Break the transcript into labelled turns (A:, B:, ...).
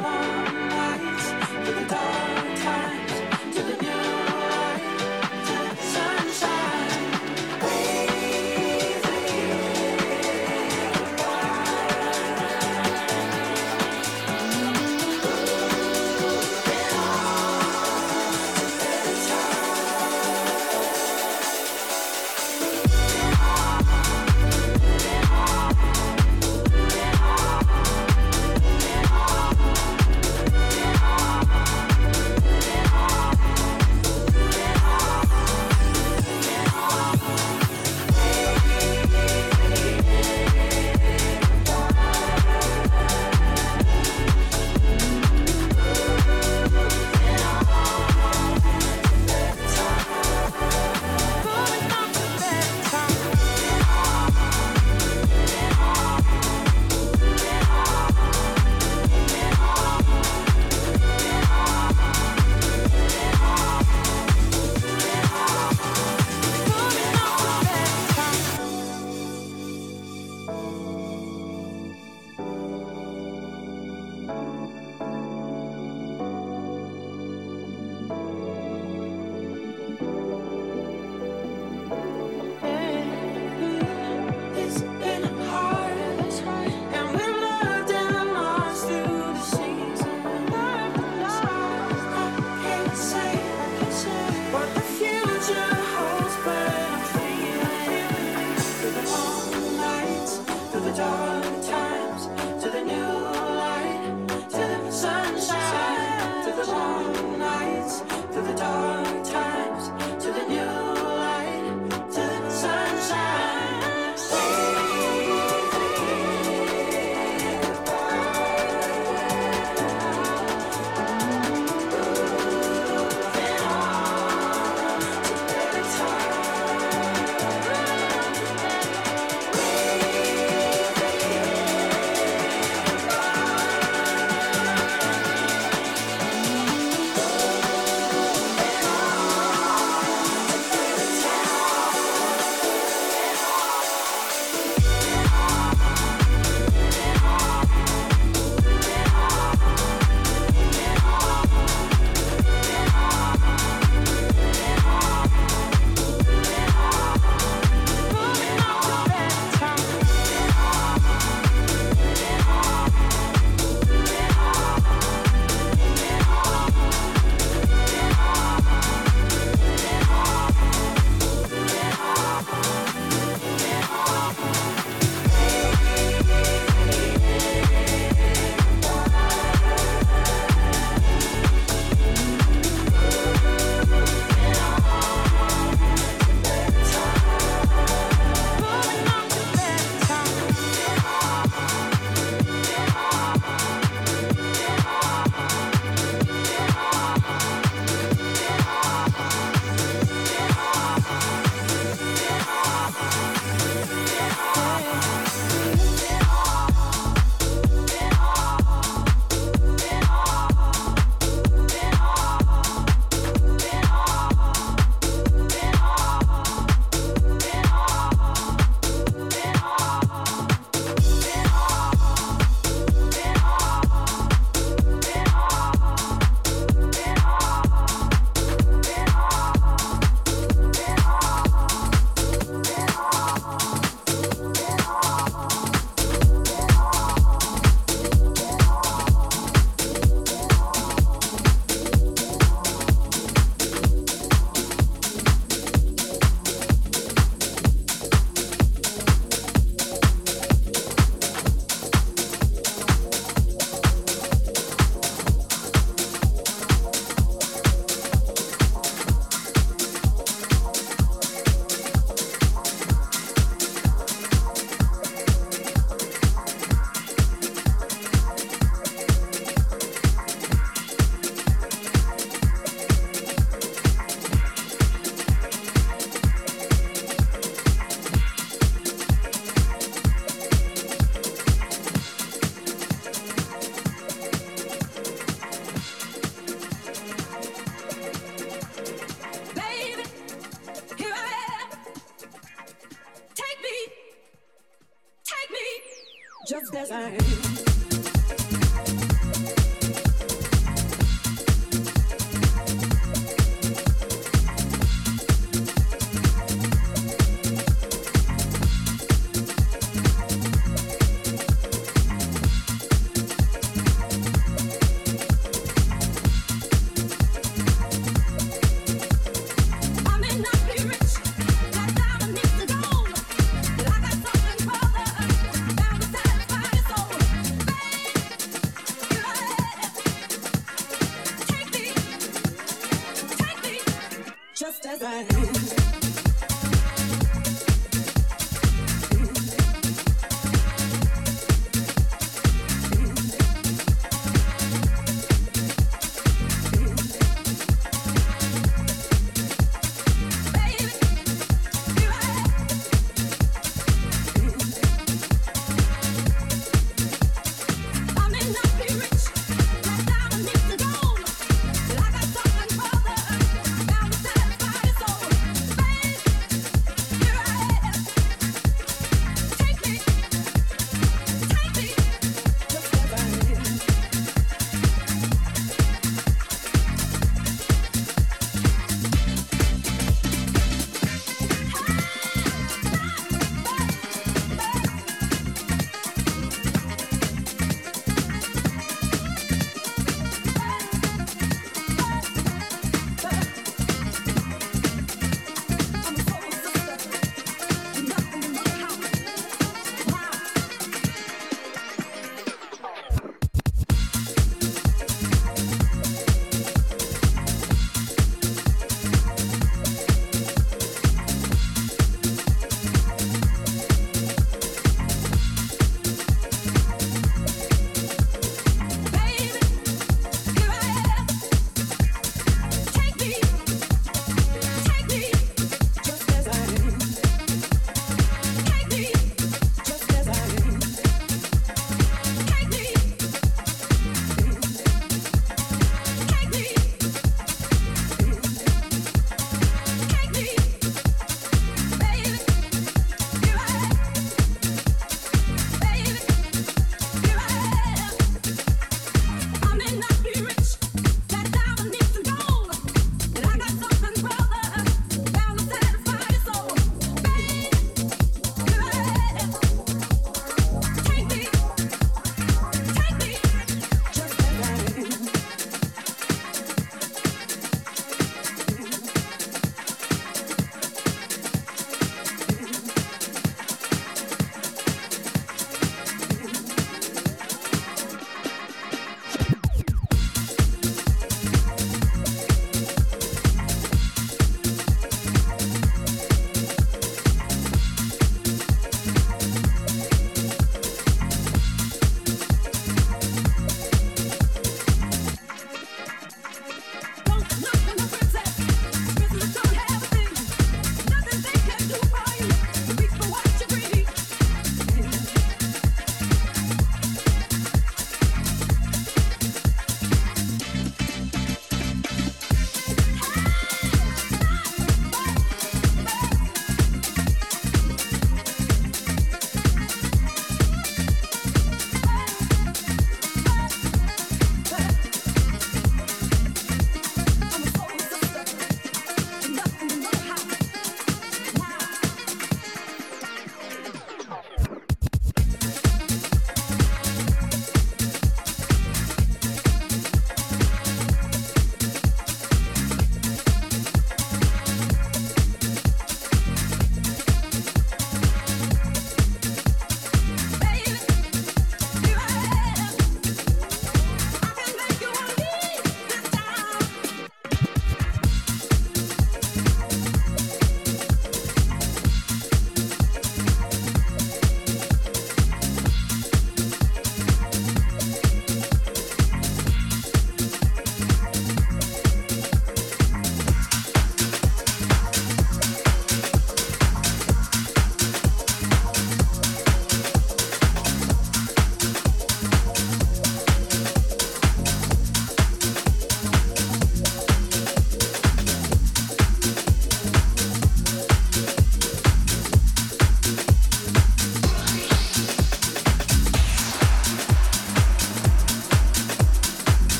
A: alive.